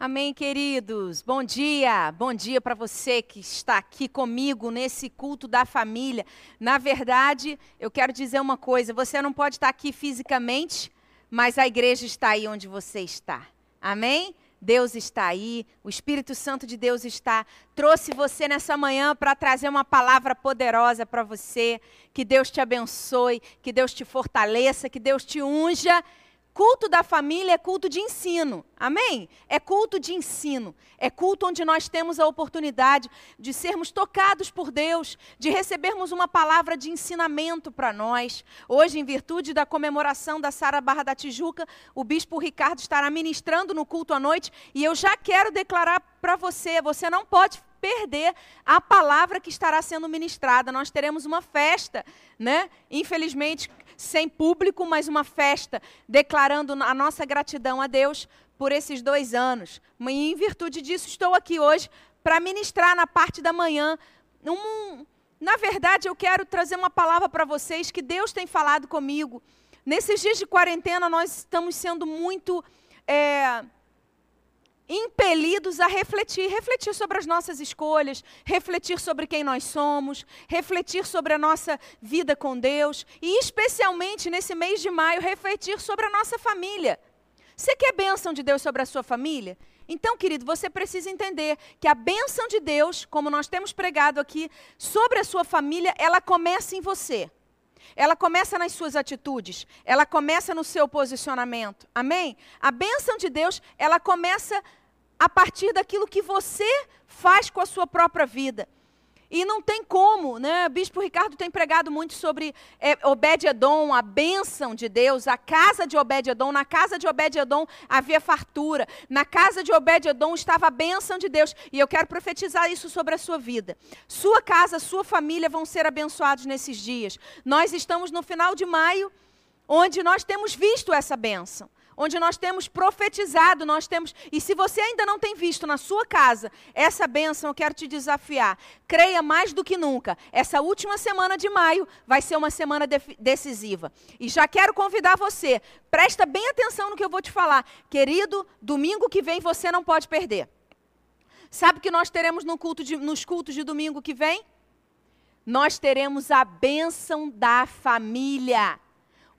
Amém, queridos. Bom dia. Bom dia para você que está aqui comigo nesse culto da família. Na verdade, eu quero dizer uma coisa: você não pode estar aqui fisicamente, mas a igreja está aí onde você está. Amém? Deus está aí, o Espírito Santo de Deus está. Trouxe você nessa manhã para trazer uma palavra poderosa para você. Que Deus te abençoe, que Deus te fortaleça, que Deus te unja Culto da família é culto de ensino. Amém? É culto de ensino. É culto onde nós temos a oportunidade de sermos tocados por Deus, de recebermos uma palavra de ensinamento para nós. Hoje, em virtude da comemoração da Sara Barra da Tijuca, o bispo Ricardo estará ministrando no culto à noite e eu já quero declarar para você, você não pode perder a palavra que estará sendo ministrada. Nós teremos uma festa, né? Infelizmente, sem público, mas uma festa, declarando a nossa gratidão a Deus por esses dois anos. E em virtude disso, estou aqui hoje para ministrar na parte da manhã. Um, na verdade, eu quero trazer uma palavra para vocês que Deus tem falado comigo. Nesses dias de quarentena, nós estamos sendo muito. É, impelidos a refletir, refletir sobre as nossas escolhas, refletir sobre quem nós somos, refletir sobre a nossa vida com Deus e, especialmente nesse mês de maio, refletir sobre a nossa família. Você quer bênção de Deus sobre a sua família? Então, querido, você precisa entender que a bênção de Deus, como nós temos pregado aqui, sobre a sua família, ela começa em você. Ela começa nas suas atitudes, ela começa no seu posicionamento. Amém? A bênção de Deus, ela começa a partir daquilo que você faz com a sua própria vida. E não tem como, né? O Bispo Ricardo tem pregado muito sobre é, Obed-Edom, a bênção de Deus, a casa de Obed-Edom. Na casa de Obed-Edom havia fartura. Na casa de Obed-Edom estava a bênção de Deus. E eu quero profetizar isso sobre a sua vida. Sua casa, sua família vão ser abençoados nesses dias. Nós estamos no final de maio, onde nós temos visto essa bênção onde nós temos profetizado, nós temos. E se você ainda não tem visto na sua casa essa bênção, eu quero te desafiar. Creia mais do que nunca. Essa última semana de maio vai ser uma semana de decisiva. E já quero convidar você, presta bem atenção no que eu vou te falar. Querido, domingo que vem você não pode perder. Sabe o que nós teremos no culto de, nos cultos de domingo que vem? Nós teremos a bênção da família.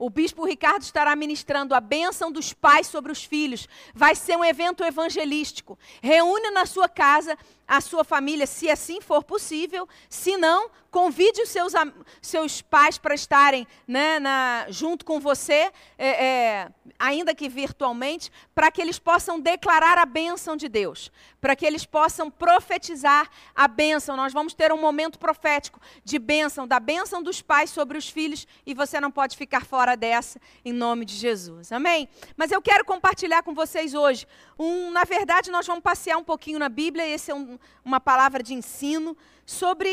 O bispo Ricardo estará ministrando a bênção dos pais sobre os filhos. Vai ser um evento evangelístico. Reúne na sua casa a sua família, se assim for possível. Se não, convide os seus, seus pais para estarem né, na, junto com você, é, é, ainda que virtualmente, para que eles possam declarar a bênção de Deus, para que eles possam profetizar a bênção. Nós vamos ter um momento profético de bênção, da bênção dos pais sobre os filhos, e você não pode ficar fora dessa, em nome de Jesus. Amém? Mas eu quero compartilhar com vocês hoje, um, na verdade, nós vamos passear um pouquinho na Bíblia, esse é um, uma palavra de ensino sobre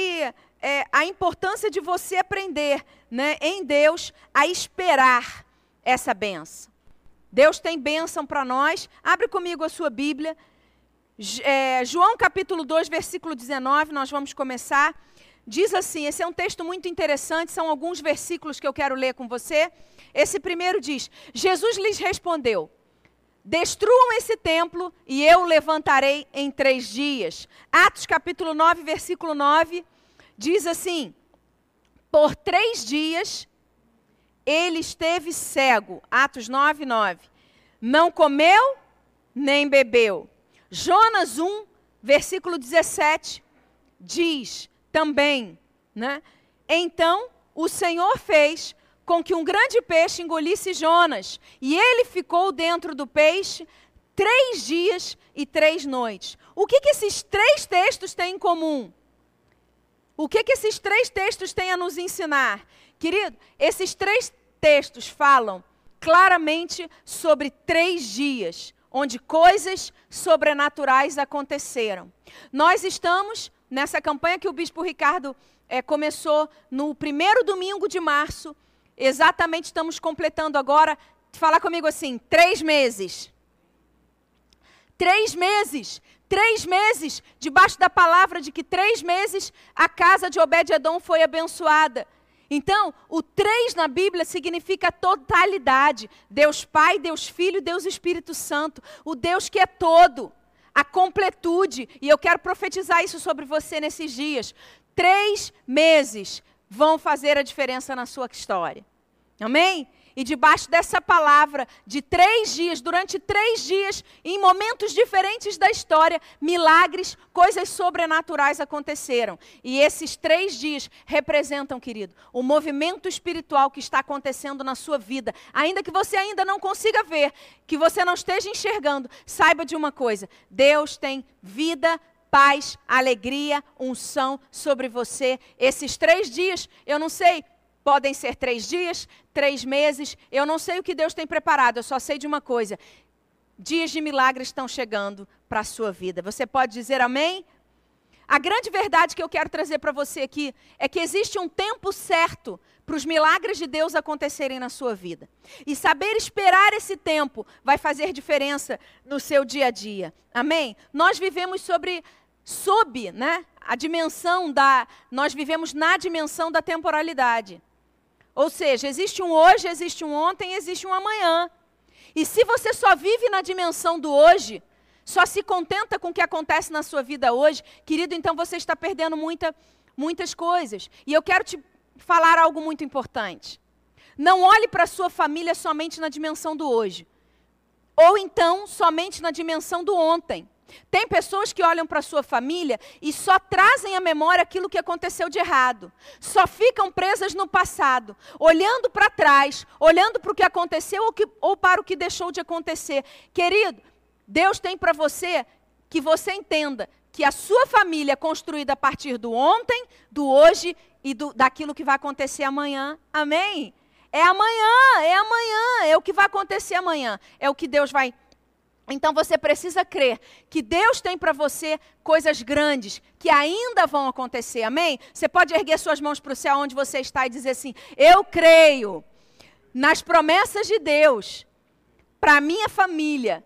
é, a importância de você aprender né, em Deus a esperar essa benção. Deus tem bênção para nós. Abre comigo a sua Bíblia. É, João capítulo 2, versículo 19, nós vamos começar. Diz assim: esse é um texto muito interessante, são alguns versículos que eu quero ler com você. Esse primeiro diz: Jesus lhes respondeu: Destruam esse templo e eu levantarei em três dias. Atos capítulo 9, versículo 9, diz assim: Por três dias ele esteve cego. Atos 9, 9. Não comeu nem bebeu. Jonas 1, versículo 17, diz também, né? Então o Senhor fez com que um grande peixe engolisse Jonas, e ele ficou dentro do peixe três dias e três noites. O que, que esses três textos têm em comum? O que, que esses três textos têm a nos ensinar? Querido, esses três textos falam claramente sobre três dias, onde coisas sobrenaturais aconteceram. Nós estamos nessa campanha que o Bispo Ricardo é, começou no primeiro domingo de março, Exatamente estamos completando agora, fala comigo assim, três meses. Três meses. Três meses, debaixo da palavra de que três meses a casa de Obed-Edom foi abençoada. Então, o três na Bíblia significa totalidade. Deus Pai, Deus Filho, Deus Espírito Santo. O Deus que é todo. a completude. E eu quero profetizar isso sobre você nesses dias. Três meses vão fazer a diferença na sua história. Amém? E debaixo dessa palavra, de três dias, durante três dias, em momentos diferentes da história, milagres, coisas sobrenaturais aconteceram. E esses três dias representam, querido, o movimento espiritual que está acontecendo na sua vida. Ainda que você ainda não consiga ver, que você não esteja enxergando, saiba de uma coisa: Deus tem vida, paz, alegria, unção sobre você. Esses três dias, eu não sei Podem ser três dias, três meses. Eu não sei o que Deus tem preparado, eu só sei de uma coisa: dias de milagres estão chegando para a sua vida. Você pode dizer amém? A grande verdade que eu quero trazer para você aqui é que existe um tempo certo para os milagres de Deus acontecerem na sua vida. E saber esperar esse tempo vai fazer diferença no seu dia a dia. Amém? Nós vivemos sobre sob, né, a dimensão da nós vivemos na dimensão da temporalidade. Ou seja, existe um hoje, existe um ontem, existe um amanhã. E se você só vive na dimensão do hoje, só se contenta com o que acontece na sua vida hoje, querido, então você está perdendo muita, muitas coisas. E eu quero te falar algo muito importante. Não olhe para a sua família somente na dimensão do hoje. Ou então somente na dimensão do ontem. Tem pessoas que olham para sua família e só trazem à memória aquilo que aconteceu de errado. Só ficam presas no passado, olhando para trás, olhando para o que aconteceu ou, que, ou para o que deixou de acontecer. Querido, Deus tem para você que você entenda que a sua família é construída a partir do ontem, do hoje e do, daquilo que vai acontecer amanhã. Amém? É amanhã, é amanhã, é o que vai acontecer amanhã. É o que Deus vai então você precisa crer que Deus tem para você coisas grandes que ainda vão acontecer, amém? Você pode erguer suas mãos para o céu onde você está e dizer assim: Eu creio nas promessas de Deus para minha família.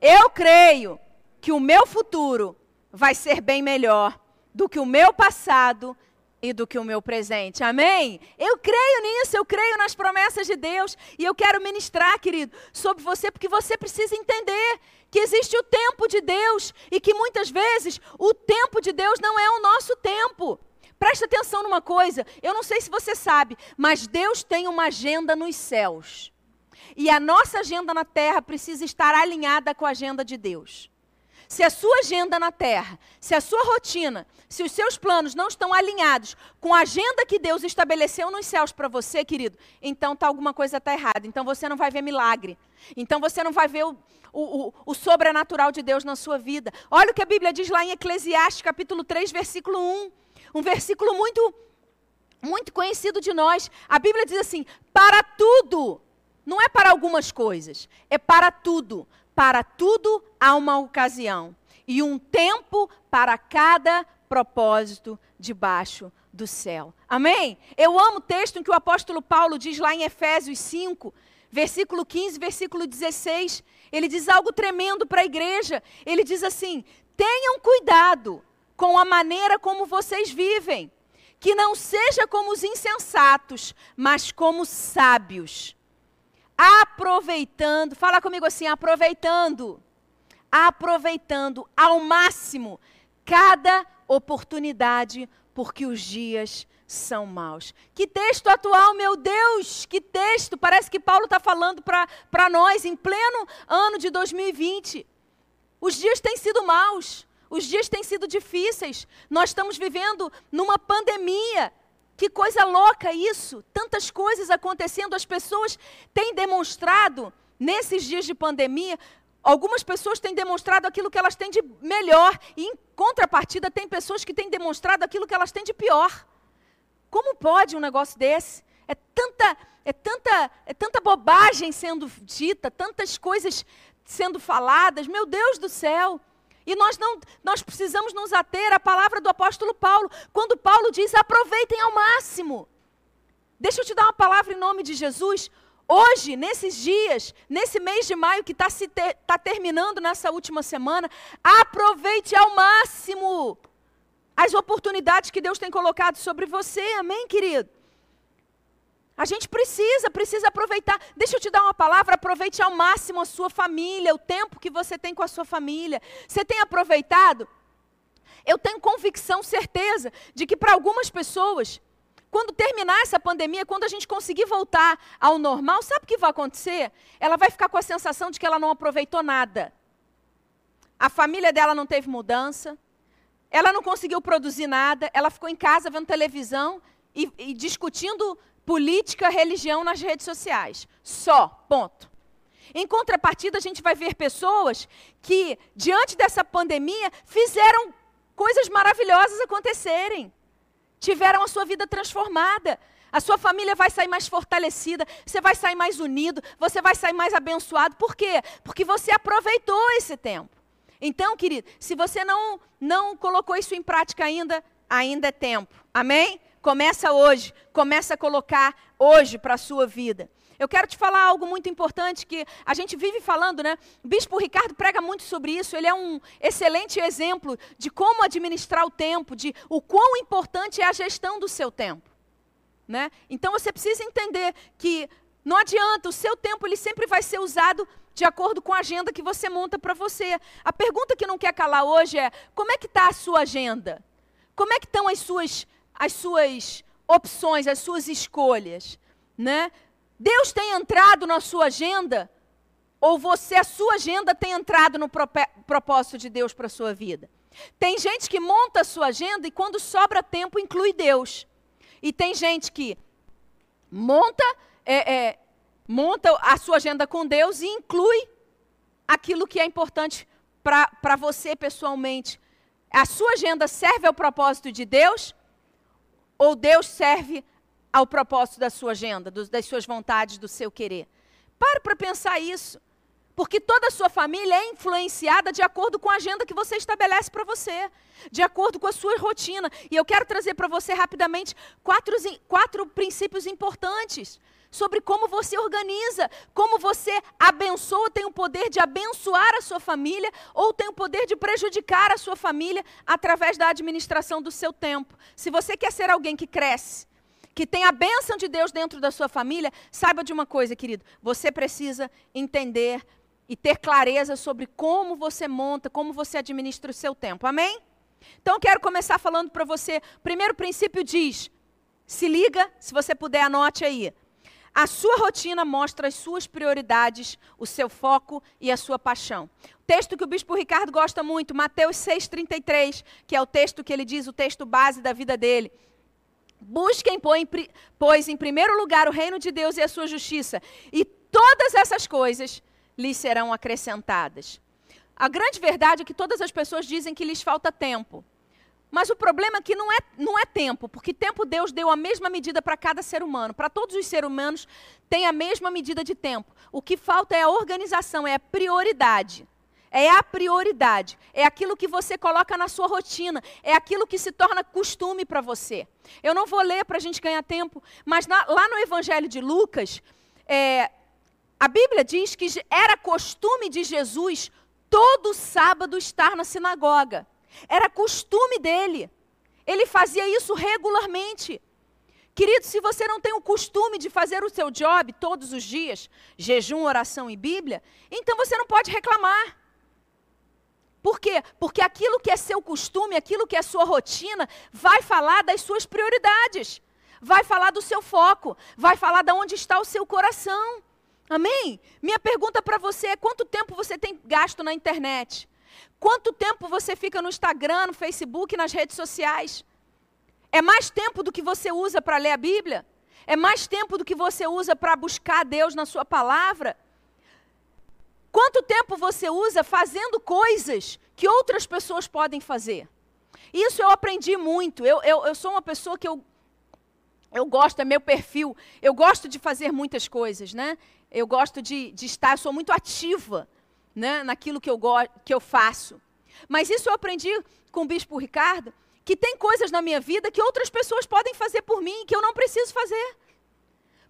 Eu creio que o meu futuro vai ser bem melhor do que o meu passado e do que o meu presente. Amém? Eu creio nisso, eu creio nas promessas de Deus. E eu quero ministrar, querido, sobre você, porque você precisa entender que existe o tempo de Deus e que muitas vezes o tempo de Deus não é o nosso tempo. Presta atenção numa coisa, eu não sei se você sabe, mas Deus tem uma agenda nos céus. E a nossa agenda na terra precisa estar alinhada com a agenda de Deus. Se a sua agenda na terra, se a sua rotina, se os seus planos não estão alinhados com a agenda que Deus estabeleceu nos céus para você, querido, então tá alguma coisa está errada. Então você não vai ver milagre. Então você não vai ver o, o, o, o, sobrenatural de Deus na sua vida. Olha o que a Bíblia diz lá em Eclesiastes, capítulo 3, versículo 1. Um versículo muito, muito conhecido de nós. A Bíblia diz assim: para tudo. Não é para algumas coisas, é para tudo. Para tudo há uma ocasião e um tempo para cada propósito debaixo do céu. Amém? Eu amo o texto em que o apóstolo Paulo diz lá em Efésios 5, versículo 15, versículo 16. Ele diz algo tremendo para a igreja. Ele diz assim: tenham cuidado com a maneira como vocês vivem, que não seja como os insensatos, mas como sábios aproveitando, fala comigo assim, aproveitando, aproveitando ao máximo cada oportunidade, porque os dias são maus. Que texto atual, meu Deus, que texto! Parece que Paulo está falando para nós em pleno ano de 2020. Os dias têm sido maus, os dias têm sido difíceis, nós estamos vivendo numa pandemia que coisa louca isso! Tantas coisas acontecendo, as pessoas têm demonstrado, nesses dias de pandemia, algumas pessoas têm demonstrado aquilo que elas têm de melhor, e em contrapartida, tem pessoas que têm demonstrado aquilo que elas têm de pior. Como pode um negócio desse? É tanta, é tanta, é tanta bobagem sendo dita, tantas coisas sendo faladas, meu Deus do céu. E nós não, nós precisamos nos ater à palavra do apóstolo Paulo, quando Paulo diz: aproveitem ao máximo. Deixa eu te dar uma palavra em nome de Jesus. Hoje, nesses dias, nesse mês de maio que está ter, tá terminando nessa última semana, aproveite ao máximo as oportunidades que Deus tem colocado sobre você. Amém, querido? A gente precisa, precisa aproveitar. Deixa eu te dar uma palavra, aproveite ao máximo a sua família, o tempo que você tem com a sua família. Você tem aproveitado? Eu tenho convicção, certeza, de que para algumas pessoas, quando terminar essa pandemia, quando a gente conseguir voltar ao normal, sabe o que vai acontecer? Ela vai ficar com a sensação de que ela não aproveitou nada. A família dela não teve mudança, ela não conseguiu produzir nada, ela ficou em casa vendo televisão e, e discutindo política, religião nas redes sociais. Só, ponto. Em contrapartida, a gente vai ver pessoas que, diante dessa pandemia, fizeram coisas maravilhosas acontecerem. Tiveram a sua vida transformada. A sua família vai sair mais fortalecida, você vai sair mais unido, você vai sair mais abençoado. Por quê? Porque você aproveitou esse tempo. Então, querido, se você não não colocou isso em prática ainda, ainda é tempo. Amém? Começa hoje, começa a colocar hoje para a sua vida. Eu quero te falar algo muito importante que a gente vive falando, né? O Bispo Ricardo prega muito sobre isso. Ele é um excelente exemplo de como administrar o tempo, de o quão importante é a gestão do seu tempo, né? Então você precisa entender que não adianta, o seu tempo ele sempre vai ser usado de acordo com a agenda que você monta para você. A pergunta que não quer calar hoje é: como é que está a sua agenda? Como é que estão as suas as suas opções, as suas escolhas, né? Deus tem entrado na sua agenda? Ou você, a sua agenda, tem entrado no propósito de Deus para sua vida? Tem gente que monta a sua agenda e quando sobra tempo inclui Deus. E tem gente que monta, é, é, monta a sua agenda com Deus e inclui aquilo que é importante para você pessoalmente. A sua agenda serve ao propósito de Deus? Ou Deus serve ao propósito da sua agenda, dos, das suas vontades, do seu querer. Pare para pensar isso. Porque toda a sua família é influenciada de acordo com a agenda que você estabelece para você, de acordo com a sua rotina. E eu quero trazer para você rapidamente quatro, quatro princípios importantes sobre como você organiza, como você abençoa, tem o poder de abençoar a sua família ou tem o poder de prejudicar a sua família através da administração do seu tempo. Se você quer ser alguém que cresce, que tem a bênção de Deus dentro da sua família, saiba de uma coisa, querido: você precisa entender e ter clareza sobre como você monta, como você administra o seu tempo. Amém? Então, quero começar falando para você. Primeiro princípio diz: se liga, se você puder, anote aí. A sua rotina mostra as suas prioridades, o seu foco e a sua paixão. Texto que o bispo Ricardo gosta muito, Mateus 6,33, que é o texto que ele diz, o texto base da vida dele. Busquem, pois, em primeiro lugar o reino de Deus e a sua justiça, e todas essas coisas lhes serão acrescentadas. A grande verdade é que todas as pessoas dizem que lhes falta tempo. Mas o problema é que não é, não é tempo, porque tempo Deus deu a mesma medida para cada ser humano. Para todos os seres humanos tem a mesma medida de tempo. O que falta é a organização, é a prioridade. É a prioridade. É aquilo que você coloca na sua rotina. É aquilo que se torna costume para você. Eu não vou ler para a gente ganhar tempo, mas na, lá no Evangelho de Lucas, é, a Bíblia diz que era costume de Jesus todo sábado estar na sinagoga. Era costume dele. Ele fazia isso regularmente. Querido, se você não tem o costume de fazer o seu job todos os dias, jejum, oração e Bíblia, então você não pode reclamar. Por quê? Porque aquilo que é seu costume, aquilo que é sua rotina, vai falar das suas prioridades, vai falar do seu foco, vai falar de onde está o seu coração. Amém? Minha pergunta para você é: quanto tempo você tem gasto na internet? Quanto tempo você fica no Instagram, no Facebook, nas redes sociais? É mais tempo do que você usa para ler a Bíblia? É mais tempo do que você usa para buscar Deus na sua palavra? Quanto tempo você usa fazendo coisas que outras pessoas podem fazer? Isso eu aprendi muito. Eu, eu, eu sou uma pessoa que eu, eu gosto, é meu perfil. Eu gosto de fazer muitas coisas, né? Eu gosto de, de estar, eu sou muito ativa né, naquilo que eu, que eu faço. Mas isso eu aprendi com o Bispo Ricardo, que tem coisas na minha vida que outras pessoas podem fazer por mim que eu não preciso fazer.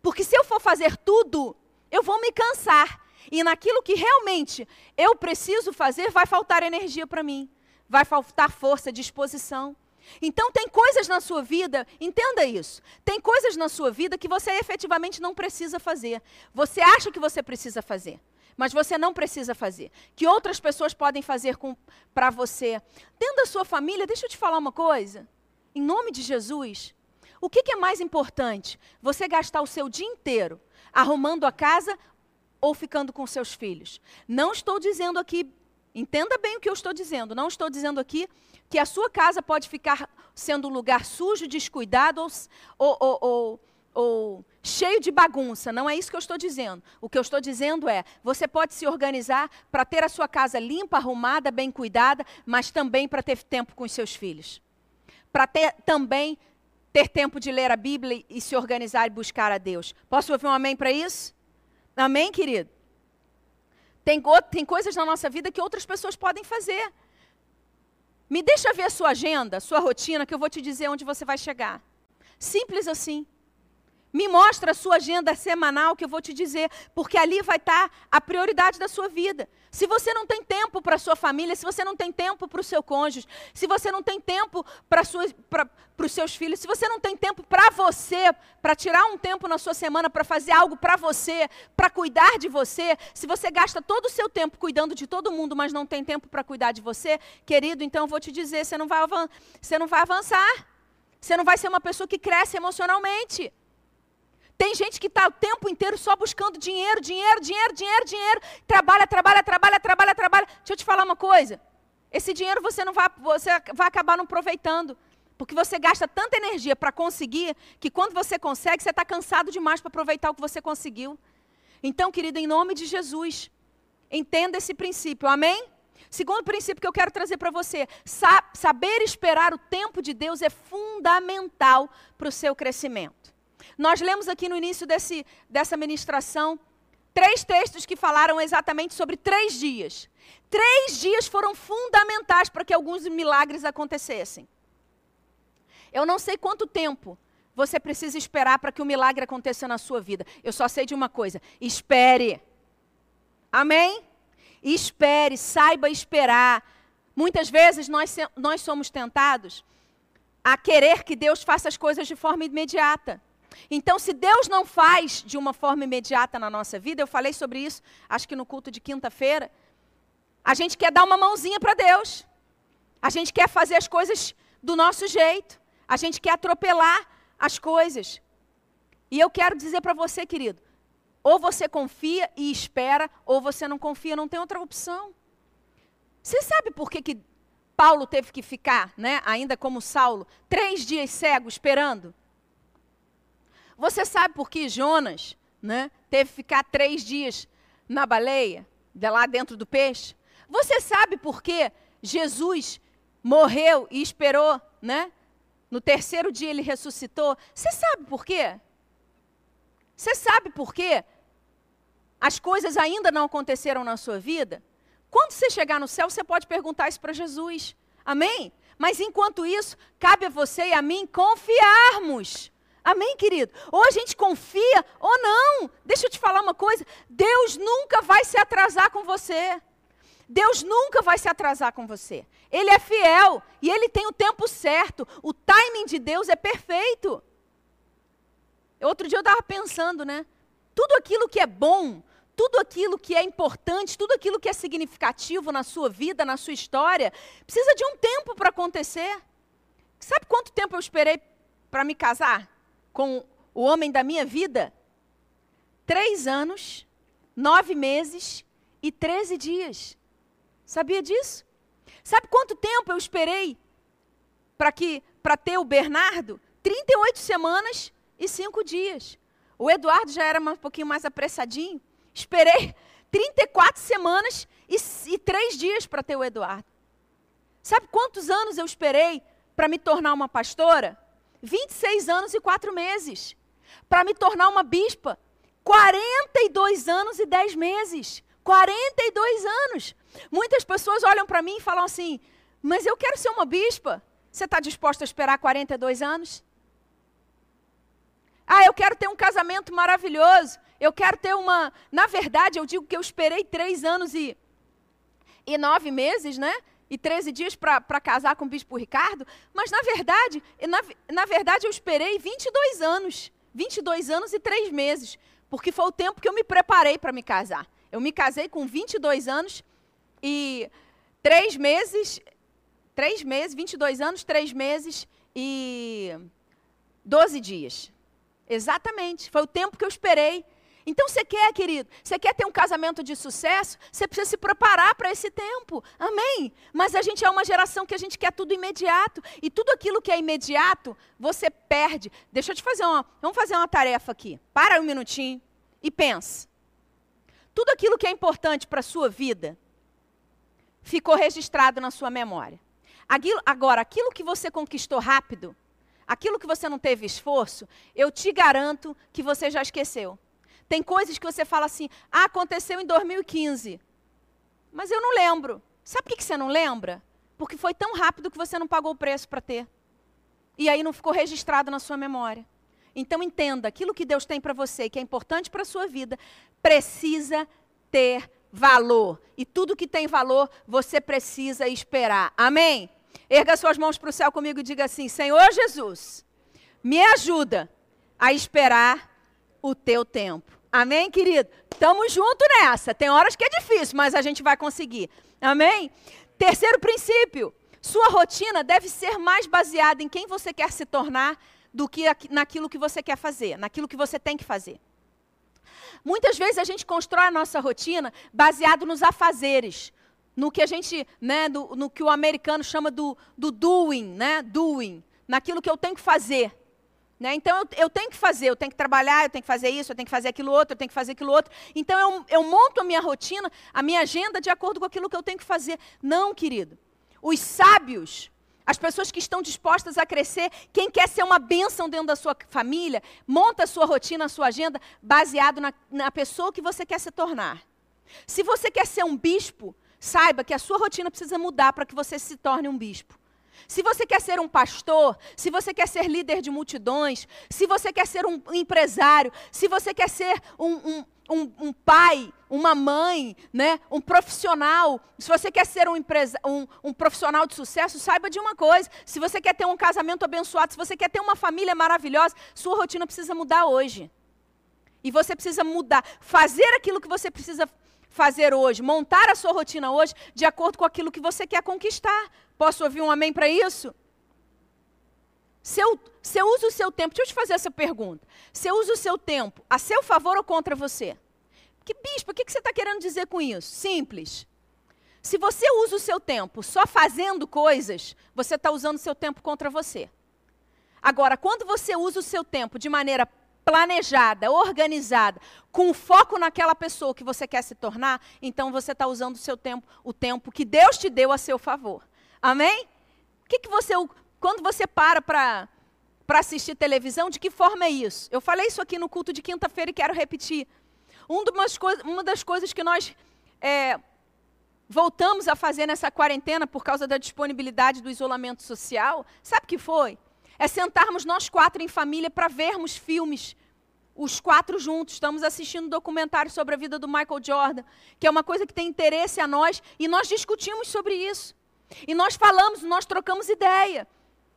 Porque se eu for fazer tudo, eu vou me cansar. E naquilo que realmente eu preciso fazer, vai faltar energia para mim, vai faltar força, disposição. Então, tem coisas na sua vida, entenda isso. Tem coisas na sua vida que você efetivamente não precisa fazer. Você acha que você precisa fazer, mas você não precisa fazer. Que outras pessoas podem fazer para você. Dentro da sua família, deixa eu te falar uma coisa. Em nome de Jesus, o que, que é mais importante? Você gastar o seu dia inteiro arrumando a casa ou ficando com seus filhos? Não estou dizendo aqui, entenda bem o que eu estou dizendo, não estou dizendo aqui que a sua casa pode ficar sendo um lugar sujo, descuidado ou, ou, ou, ou, ou cheio de bagunça. Não é isso que eu estou dizendo. O que eu estou dizendo é: você pode se organizar para ter a sua casa limpa, arrumada, bem cuidada, mas também para ter tempo com os seus filhos. Para ter também ter tempo de ler a Bíblia e se organizar e buscar a Deus. Posso ouvir um amém para isso? Amém, querido? Tem, tem coisas na nossa vida que outras pessoas podem fazer. Me deixa ver a sua agenda, sua rotina, que eu vou te dizer onde você vai chegar. Simples assim. Me mostra a sua agenda semanal que eu vou te dizer, porque ali vai estar a prioridade da sua vida. Se você não tem tempo para a sua família, se você não tem tempo para o seu cônjuge, se você não tem tempo para os seus filhos, se você não tem tempo para você, para tirar um tempo na sua semana para fazer algo para você, para cuidar de você, se você gasta todo o seu tempo cuidando de todo mundo, mas não tem tempo para cuidar de você, querido, então eu vou te dizer, você não vai, você não vai avançar. Você não vai ser uma pessoa que cresce emocionalmente. Tem gente que está o tempo inteiro só buscando dinheiro, dinheiro, dinheiro, dinheiro, dinheiro. Trabalha, trabalha, trabalha, trabalha, trabalha. Deixa eu te falar uma coisa. Esse dinheiro você não vai, você vai acabar não aproveitando. Porque você gasta tanta energia para conseguir, que quando você consegue, você está cansado demais para aproveitar o que você conseguiu. Então, querido, em nome de Jesus, entenda esse princípio, amém? Segundo princípio que eu quero trazer para você: saber esperar o tempo de Deus é fundamental para o seu crescimento. Nós lemos aqui no início desse, dessa ministração três textos que falaram exatamente sobre três dias. Três dias foram fundamentais para que alguns milagres acontecessem. Eu não sei quanto tempo você precisa esperar para que o milagre aconteça na sua vida. Eu só sei de uma coisa: espere. Amém? Espere, saiba esperar. Muitas vezes nós, nós somos tentados a querer que Deus faça as coisas de forma imediata. Então, se Deus não faz de uma forma imediata na nossa vida, eu falei sobre isso, acho que no culto de quinta-feira, a gente quer dar uma mãozinha para Deus. A gente quer fazer as coisas do nosso jeito. A gente quer atropelar as coisas. E eu quero dizer para você, querido, ou você confia e espera, ou você não confia, não tem outra opção. Você sabe por que, que Paulo teve que ficar, né, ainda como Saulo, três dias cego esperando? Você sabe por que Jonas né, teve que ficar três dias na baleia, de lá dentro do peixe? Você sabe por que Jesus morreu e esperou, né? No terceiro dia ele ressuscitou. Você sabe por quê? Você sabe por quê? As coisas ainda não aconteceram na sua vida? Quando você chegar no céu, você pode perguntar isso para Jesus. Amém? Mas enquanto isso, cabe a você e a mim confiarmos Amém, querido? Ou a gente confia ou não. Deixa eu te falar uma coisa: Deus nunca vai se atrasar com você. Deus nunca vai se atrasar com você. Ele é fiel e ele tem o tempo certo. O timing de Deus é perfeito. Outro dia eu estava pensando, né? Tudo aquilo que é bom, tudo aquilo que é importante, tudo aquilo que é significativo na sua vida, na sua história, precisa de um tempo para acontecer. Sabe quanto tempo eu esperei para me casar? Com o homem da minha vida? Três anos, nove meses e treze dias. Sabia disso? Sabe quanto tempo eu esperei para que para ter o Bernardo? 38 semanas e cinco dias. O Eduardo já era um pouquinho mais apressadinho. Esperei 34 semanas e, e três dias para ter o Eduardo. Sabe quantos anos eu esperei para me tornar uma pastora? 26 anos e 4 meses. Para me tornar uma bispa, 42 anos e 10 meses. 42 anos. Muitas pessoas olham para mim e falam assim: Mas eu quero ser uma bispa. Você está disposta a esperar 42 anos? Ah, eu quero ter um casamento maravilhoso. Eu quero ter uma. Na verdade, eu digo que eu esperei três anos e, e nove meses, né? E 13 dias para casar com o bispo Ricardo, mas na verdade, na, na verdade eu esperei 22 anos. 22 anos e 3 meses, porque foi o tempo que eu me preparei para me casar. Eu me casei com 22 anos e 3 meses, 3 meses, 22 anos, 3 meses e 12 dias. Exatamente, foi o tempo que eu esperei então você quer, querido, você quer ter um casamento de sucesso? Você precisa se preparar para esse tempo. Amém? Mas a gente é uma geração que a gente quer tudo imediato. E tudo aquilo que é imediato, você perde. Deixa eu te fazer uma. Vamos fazer uma tarefa aqui. Para um minutinho e pensa. Tudo aquilo que é importante para a sua vida ficou registrado na sua memória. Agora, aquilo que você conquistou rápido, aquilo que você não teve esforço, eu te garanto que você já esqueceu. Tem coisas que você fala assim, ah, aconteceu em 2015. Mas eu não lembro. Sabe por que você não lembra? Porque foi tão rápido que você não pagou o preço para ter. E aí não ficou registrado na sua memória. Então entenda, aquilo que Deus tem para você, que é importante para a sua vida, precisa ter valor. E tudo que tem valor, você precisa esperar. Amém? Erga suas mãos para o céu comigo e diga assim: Senhor Jesus, me ajuda a esperar o teu tempo. Amém, querido? Estamos juntos nessa. Tem horas que é difícil, mas a gente vai conseguir. Amém? Terceiro princípio: sua rotina deve ser mais baseada em quem você quer se tornar do que naquilo que você quer fazer, naquilo que você tem que fazer. Muitas vezes a gente constrói a nossa rotina baseado nos afazeres, no que a gente, né, no que o americano chama do, do doing, né, doing, naquilo que eu tenho que fazer. Né? Então eu, eu, tenho que fazer, eu tenho que trabalhar, eu tenho que fazer isso, eu tenho que fazer aquilo outro, eu tenho que fazer aquilo outro. Então eu, eu monto a minha rotina, a minha agenda de acordo com aquilo que eu tenho que fazer. Não, querido. Os sábios, as pessoas que estão dispostas a crescer, quem quer ser uma bênção dentro da sua família, monta a sua rotina, a sua agenda, baseado na, na pessoa que você quer se tornar. Se você quer ser um bispo, saiba que a sua rotina precisa mudar para que você se torne um bispo. Se você quer ser um pastor, se você quer ser líder de multidões, se você quer ser um empresário, se você quer ser um, um, um, um pai, uma mãe, né, um profissional, se você quer ser um, empresa, um, um profissional de sucesso, saiba de uma coisa: se você quer ter um casamento abençoado, se você quer ter uma família maravilhosa, sua rotina precisa mudar hoje. E você precisa mudar, fazer aquilo que você precisa fazer hoje, montar a sua rotina hoje de acordo com aquilo que você quer conquistar. Posso ouvir um amém para isso? Você usa o seu tempo, deixa eu te fazer essa pergunta. Você usa o seu tempo a seu favor ou contra você? Que bispo, o que você está querendo dizer com isso? Simples. Se você usa o seu tempo só fazendo coisas, você está usando o seu tempo contra você. Agora, quando você usa o seu tempo de maneira planejada, organizada, com foco naquela pessoa que você quer se tornar, então você está usando o seu tempo, o tempo que Deus te deu a seu favor. Amém? O que, que você, quando você para para assistir televisão, de que forma é isso? Eu falei isso aqui no culto de quinta-feira e quero repetir. Um uma das coisas que nós é, voltamos a fazer nessa quarentena por causa da disponibilidade do isolamento social, sabe o que foi? é sentarmos nós quatro em família para vermos filmes. Os quatro juntos, estamos assistindo um documentário sobre a vida do Michael Jordan, que é uma coisa que tem interesse a nós, e nós discutimos sobre isso. E nós falamos, nós trocamos ideia.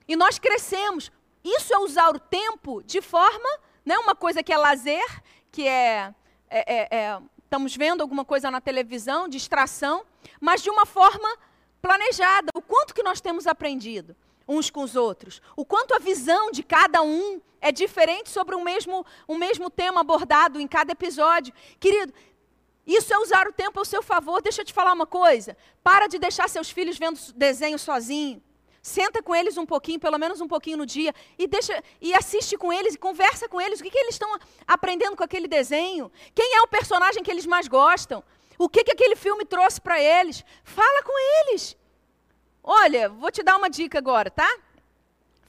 E nós crescemos. Isso é usar o tempo de forma, né, uma coisa que é lazer, que é, é, é, é estamos vendo alguma coisa na televisão, distração, mas de uma forma planejada. O quanto que nós temos aprendido? uns com os outros. O quanto a visão de cada um é diferente sobre o mesmo, o mesmo tema abordado em cada episódio. Querido, isso é usar o tempo ao seu favor. Deixa eu te falar uma coisa. Para de deixar seus filhos vendo desenho sozinho. Senta com eles um pouquinho, pelo menos um pouquinho no dia, e deixa e assiste com eles e conversa com eles. O que, que eles estão aprendendo com aquele desenho? Quem é o personagem que eles mais gostam? O que, que aquele filme trouxe para eles? Fala com eles. Olha, vou te dar uma dica agora, tá?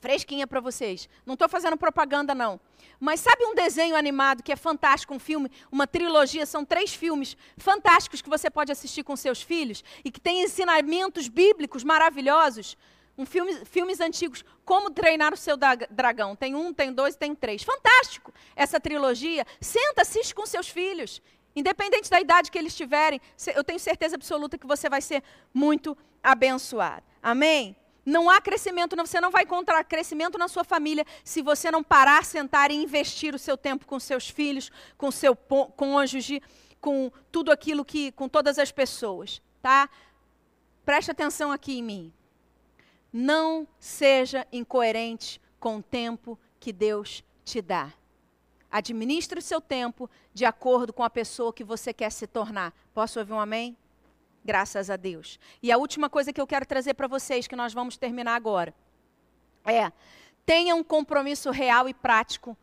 Fresquinha para vocês. Não estou fazendo propaganda, não. Mas sabe um desenho animado que é fantástico, um filme, uma trilogia, são três filmes fantásticos que você pode assistir com seus filhos e que tem ensinamentos bíblicos maravilhosos? Um filme, filmes antigos, Como Treinar o Seu Dragão. Tem um, tem dois, tem três. Fantástico essa trilogia. Senta, assiste com seus filhos Independente da idade que eles tiverem, eu tenho certeza absoluta que você vai ser muito abençoado. Amém? Não há crescimento, você não vai encontrar crescimento na sua família se você não parar, sentar e investir o seu tempo com seus filhos, com seu cônjuge, com tudo aquilo que, com todas as pessoas, tá? Preste atenção aqui em mim. Não seja incoerente com o tempo que Deus te dá. Administre o seu tempo de acordo com a pessoa que você quer se tornar. Posso ouvir um amém? Graças a Deus. E a última coisa que eu quero trazer para vocês, que nós vamos terminar agora, é: tenha um compromisso real e prático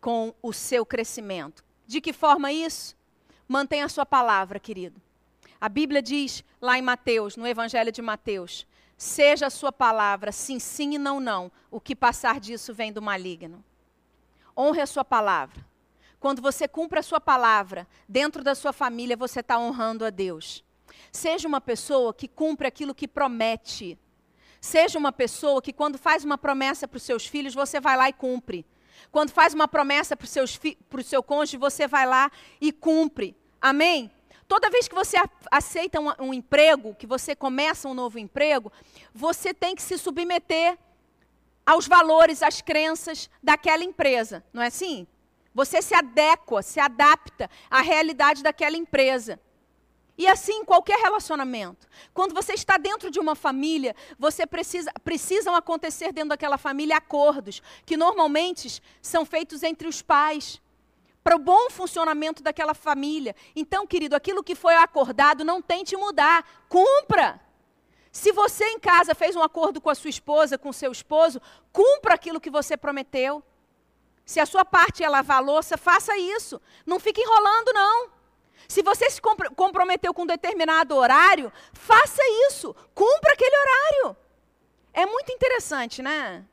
com o seu crescimento. De que forma isso? Mantenha a sua palavra, querido. A Bíblia diz lá em Mateus, no Evangelho de Mateus: seja a sua palavra sim, sim e não, não. O que passar disso vem do maligno. Honre a sua palavra. Quando você cumpre a sua palavra, dentro da sua família, você está honrando a Deus. Seja uma pessoa que cumpre aquilo que promete. Seja uma pessoa que, quando faz uma promessa para os seus filhos, você vai lá e cumpre. Quando faz uma promessa para o seu cônjuge, você vai lá e cumpre. Amém? Toda vez que você aceita um, um, emprego, que você começa um novo emprego, você tem que se submeter aos valores, às crenças daquela empresa, não é assim? Você se adequa, se adapta à realidade daquela empresa. E assim qualquer relacionamento. Quando você está dentro de uma família, você precisa, precisam acontecer dentro daquela família acordos, que normalmente são feitos entre os pais, para o bom funcionamento daquela família. Então, querido, aquilo que foi acordado, não tente mudar, cumpra. Se você em casa fez um acordo com a sua esposa, com o seu esposo, cumpra aquilo que você prometeu. Se a sua parte é lavar a louça, faça isso. Não fique enrolando, não. Se você se comprometeu com um determinado horário, faça isso. Cumpra aquele horário. É muito interessante, né?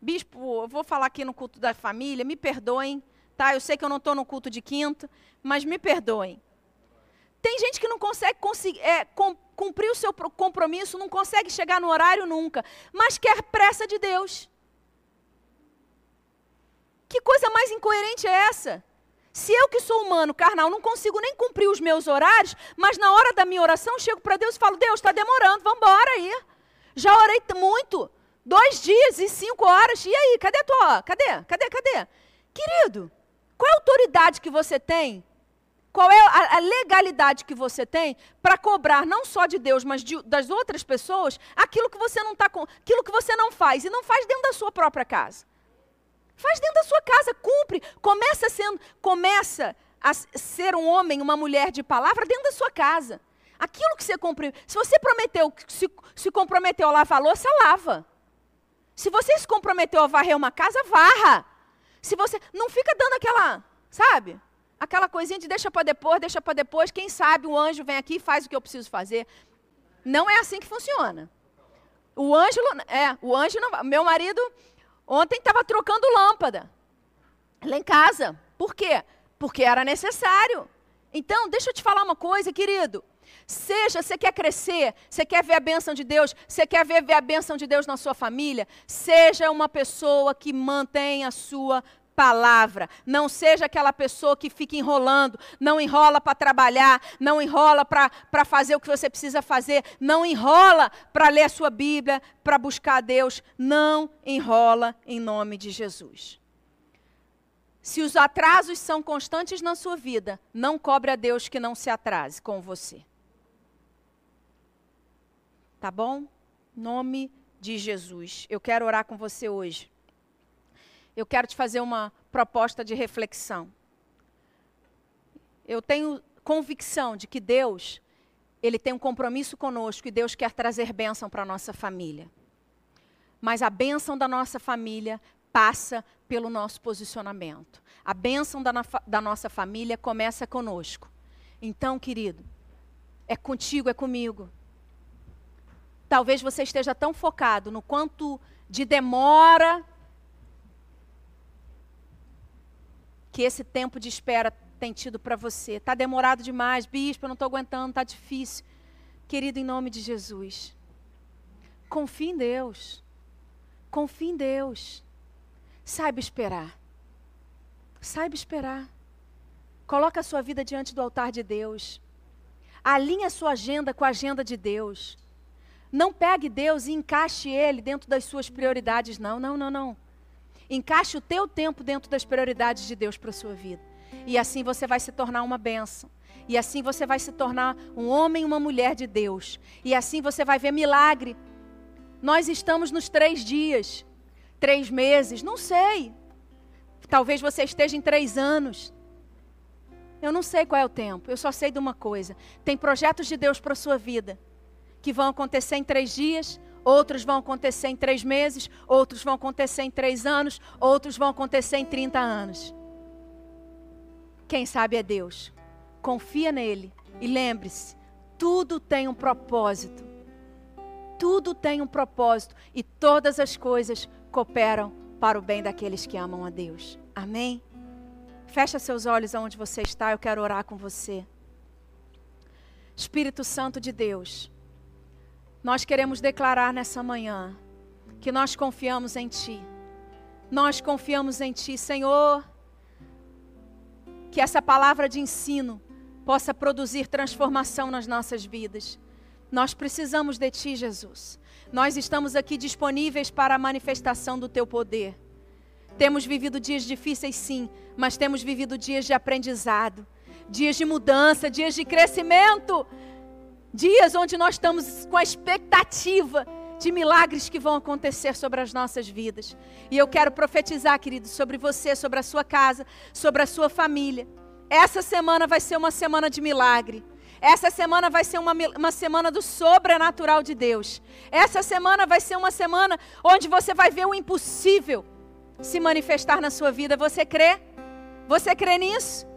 Bispo, eu vou falar aqui no culto da família, me perdoem, tá? Eu sei que eu não estou no culto de quinto, mas me perdoem. Tem gente que não consegue é, cumprir o seu compromisso, não consegue chegar no horário nunca, mas quer pressa de Deus. Que coisa mais incoerente é essa? Se eu que sou humano, carnal, não consigo nem cumprir os meus horários, mas na hora da minha oração chego para Deus e falo: Deus, está demorando, vamos embora aí. Já orei muito, dois dias e cinco horas. E aí, cadê a tua? Cadê? Cadê? Cadê? Querido, qual é a autoridade que você tem qual é a, a legalidade que você tem para cobrar não só de Deus, mas de, das outras pessoas aquilo que você não tá com, aquilo que você não faz e não faz dentro da sua própria casa? Faz dentro da sua casa, cumpre, começa sendo, começa a ser um homem, uma mulher de palavra dentro da sua casa. Aquilo que você cumpriu, se você prometeu, se, se comprometeu a lavar a louça, lava. Se você se comprometeu a varrer uma casa, varra. Se você não fica dando aquela, sabe? aquela coisinha de deixa para depois, deixa para depois, quem sabe o anjo vem aqui e faz o que eu preciso fazer. Não é assim que funciona. O anjo, é, o anjo não, meu marido ontem estava trocando lâmpada lá em casa. Por quê? Porque era necessário. Então, deixa eu te falar uma coisa, querido. Seja, você quer crescer, você quer ver a bênção de Deus, você quer ver, ver a bênção de Deus na sua família, seja uma pessoa que mantém a sua palavra. Não seja aquela pessoa que fica enrolando, não enrola para trabalhar, não enrola para fazer o que você precisa fazer, não enrola para ler a sua Bíblia, para buscar a Deus. Não enrola em nome de Jesus. Se os atrasos são constantes na sua vida, não cobre a Deus que não se atrase com você. Tá bom? Nome de Jesus. Eu quero orar com você hoje eu quero te fazer uma proposta de reflexão. Eu tenho convicção de que Deus, Ele tem um compromisso conosco e Deus quer trazer bênção para a nossa família. Mas a bênção da nossa família passa pelo nosso posicionamento. A bênção da, da nossa família começa conosco. Então, querido, é contigo, é comigo. Talvez você esteja tão focado no quanto de demora que esse tempo de espera tem tido para você. Está demorado demais, bispo, eu não estou aguentando, está difícil. Querido, em nome de Jesus, confie em Deus. Confie em Deus. Saiba esperar. Saiba esperar. Coloca a sua vida diante do altar de Deus. Alinhe a sua agenda com a agenda de Deus. Não pegue Deus e encaixe Ele dentro das suas prioridades, não, não, não, não. Encaixe o teu tempo dentro das prioridades de Deus para a sua vida. E assim você vai se tornar uma bênção. E assim você vai se tornar um homem e uma mulher de Deus. E assim você vai ver milagre. Nós estamos nos três dias, três meses, não sei. Talvez você esteja em três anos. Eu não sei qual é o tempo, eu só sei de uma coisa: tem projetos de Deus para a sua vida que vão acontecer em três dias, outros vão acontecer em três meses, outros vão acontecer em três anos, outros vão acontecer em 30 anos. Quem sabe é Deus. Confia nele e lembre-se: tudo tem um propósito. Tudo tem um propósito e todas as coisas cooperam para o bem daqueles que amam a Deus. Amém? Fecha seus olhos aonde você está, eu quero orar com você. Espírito Santo de Deus, nós queremos declarar nessa manhã que nós confiamos em Ti. Nós confiamos em Ti, Senhor. Que essa palavra de ensino possa produzir transformação nas nossas vidas. Nós precisamos de Ti, Jesus. Nós estamos aqui disponíveis para a manifestação do Teu poder. Temos vivido dias difíceis, sim, mas temos vivido dias de aprendizado, dias de mudança, dias de crescimento, dias onde nós estamos com a expectativa de milagres que vão acontecer sobre as nossas vidas. E eu quero profetizar, querido, sobre você, sobre a sua casa, sobre a sua família. Essa semana vai ser uma semana de milagre. Essa semana vai ser uma, uma semana do sobrenatural de Deus. Essa semana vai ser uma semana onde você vai ver o impossível se manifestar na sua vida. Você crê? Você crê nisso?